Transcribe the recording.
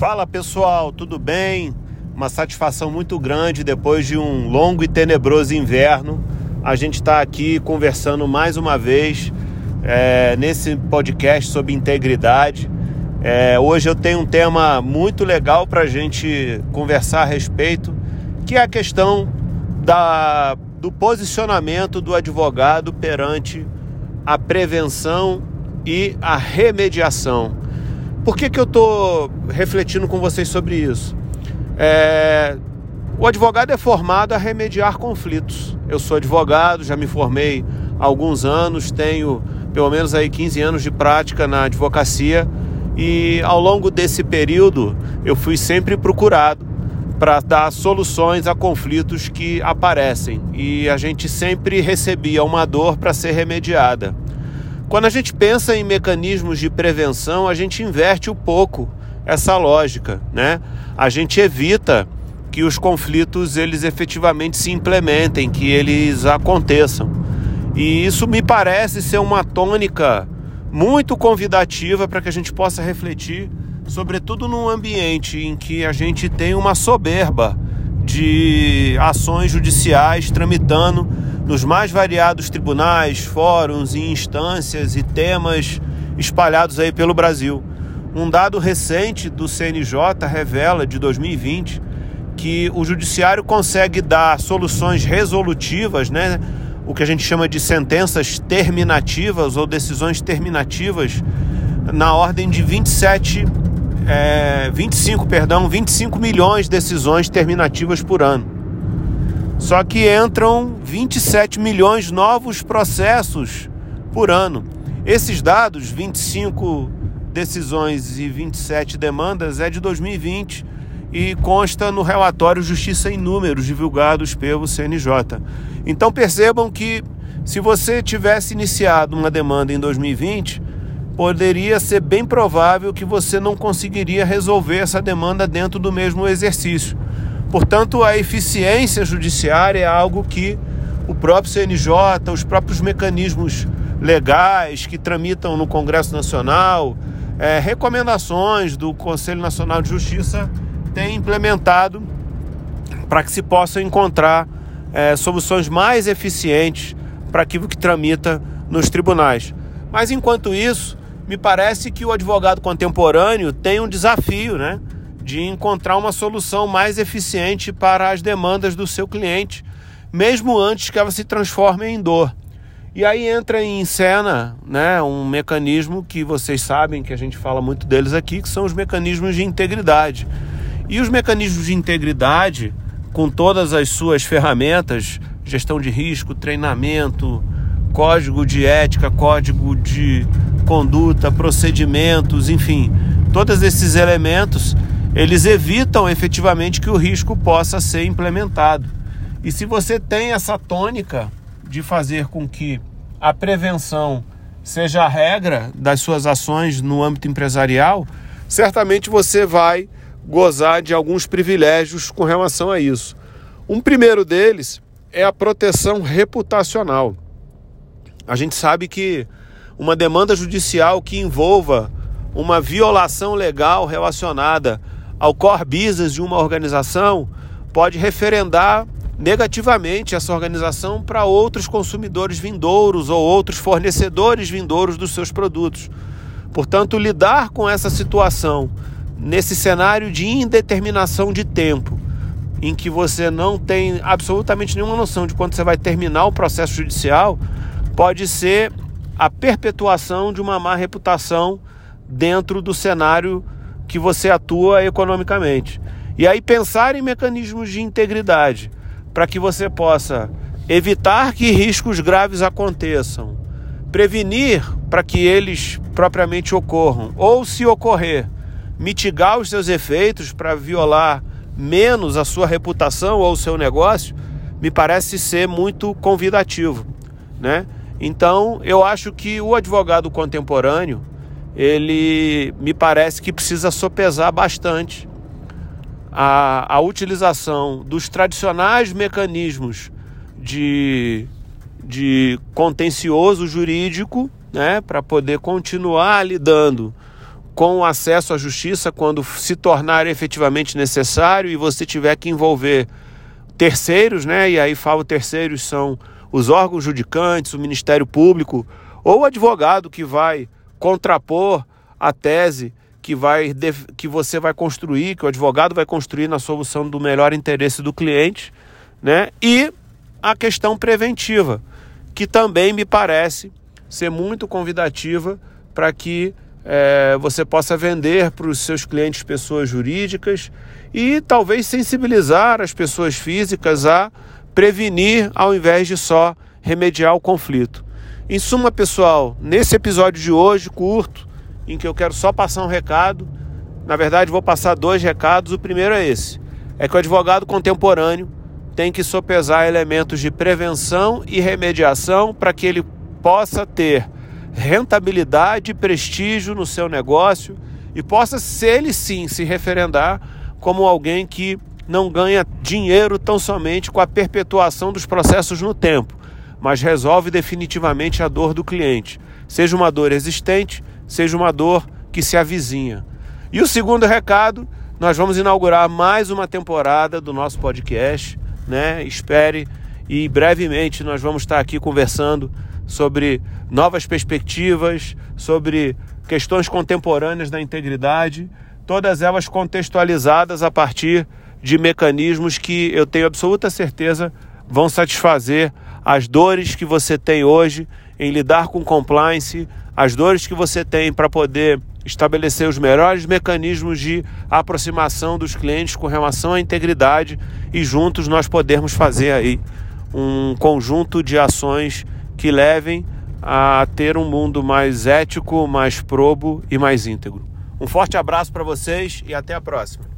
Fala pessoal, tudo bem? Uma satisfação muito grande depois de um longo e tenebroso inverno. A gente está aqui conversando mais uma vez é, nesse podcast sobre integridade. É, hoje eu tenho um tema muito legal para a gente conversar a respeito, que é a questão da, do posicionamento do advogado perante a prevenção e a remediação. Por que, que eu estou refletindo com vocês sobre isso? É, o advogado é formado a remediar conflitos. Eu sou advogado, já me formei há alguns anos, tenho pelo menos aí 15 anos de prática na advocacia e ao longo desse período eu fui sempre procurado para dar soluções a conflitos que aparecem e a gente sempre recebia uma dor para ser remediada. Quando a gente pensa em mecanismos de prevenção, a gente inverte um pouco essa lógica, né? A gente evita que os conflitos eles efetivamente se implementem, que eles aconteçam. E isso me parece ser uma tônica muito convidativa para que a gente possa refletir, sobretudo num ambiente em que a gente tem uma soberba de ações judiciais tramitando nos mais variados tribunais, fóruns e instâncias e temas espalhados aí pelo Brasil. Um dado recente do CNJ revela, de 2020, que o judiciário consegue dar soluções resolutivas, né? o que a gente chama de sentenças terminativas ou decisões terminativas, na ordem de 27, é, 25, perdão, 25 milhões de decisões terminativas por ano. Só que entram 27 milhões novos processos por ano. Esses dados, 25 decisões e 27 demandas, é de 2020 e consta no relatório Justiça em Números divulgados pelo CNJ. Então percebam que se você tivesse iniciado uma demanda em 2020, poderia ser bem provável que você não conseguiria resolver essa demanda dentro do mesmo exercício. Portanto, a eficiência judiciária é algo que o próprio CNJ, os próprios mecanismos legais que tramitam no Congresso Nacional, é, recomendações do Conselho Nacional de Justiça têm implementado para que se possa encontrar é, soluções mais eficientes para aquilo que tramita nos tribunais. Mas enquanto isso, me parece que o advogado contemporâneo tem um desafio, né? De encontrar uma solução mais eficiente para as demandas do seu cliente, mesmo antes que ela se transforme em dor. E aí entra em cena né, um mecanismo que vocês sabem que a gente fala muito deles aqui, que são os mecanismos de integridade. E os mecanismos de integridade, com todas as suas ferramentas, gestão de risco, treinamento, código de ética, código de conduta, procedimentos, enfim, todos esses elementos eles evitam efetivamente que o risco possa ser implementado. E se você tem essa tônica de fazer com que a prevenção seja a regra das suas ações no âmbito empresarial, certamente você vai gozar de alguns privilégios com relação a isso. Um primeiro deles é a proteção reputacional. A gente sabe que uma demanda judicial que envolva uma violação legal relacionada ao core business de uma organização pode referendar negativamente essa organização para outros consumidores vindouros ou outros fornecedores vindouros dos seus produtos. Portanto, lidar com essa situação nesse cenário de indeterminação de tempo, em que você não tem absolutamente nenhuma noção de quando você vai terminar o processo judicial, pode ser a perpetuação de uma má reputação dentro do cenário que você atua economicamente. E aí pensar em mecanismos de integridade para que você possa evitar que riscos graves aconteçam, prevenir para que eles propriamente ocorram, ou se ocorrer, mitigar os seus efeitos para violar menos a sua reputação ou o seu negócio, me parece ser muito convidativo, né? Então, eu acho que o advogado contemporâneo ele me parece que precisa sopesar bastante a, a utilização dos tradicionais mecanismos de, de contencioso jurídico, né, para poder continuar lidando com o acesso à justiça quando se tornar efetivamente necessário e você tiver que envolver terceiros, né? E aí falo terceiros são os órgãos judicantes, o Ministério Público ou o advogado que vai contrapor a tese que, vai, que você vai construir, que o advogado vai construir na solução do melhor interesse do cliente, né? E a questão preventiva, que também me parece ser muito convidativa para que é, você possa vender para os seus clientes pessoas jurídicas e talvez sensibilizar as pessoas físicas a prevenir ao invés de só remediar o conflito. Em suma, pessoal, nesse episódio de hoje, curto, em que eu quero só passar um recado, na verdade vou passar dois recados. O primeiro é esse: é que o advogado contemporâneo tem que sopesar elementos de prevenção e remediação para que ele possa ter rentabilidade e prestígio no seu negócio e possa, se ele sim, se referendar como alguém que não ganha dinheiro tão somente com a perpetuação dos processos no tempo, mas resolve definitivamente a dor do cliente, seja uma dor existente, seja uma dor que se avizinha. E o segundo recado, nós vamos inaugurar mais uma temporada do nosso podcast, né? Espere e brevemente nós vamos estar aqui conversando sobre novas perspectivas, sobre questões contemporâneas da integridade, todas elas contextualizadas a partir de mecanismos que eu tenho absoluta certeza vão satisfazer as dores que você tem hoje em lidar com compliance, as dores que você tem para poder estabelecer os melhores mecanismos de aproximação dos clientes com relação à integridade e juntos nós podermos fazer aí um conjunto de ações que levem a ter um mundo mais ético, mais probo e mais íntegro. Um forte abraço para vocês e até a próxima.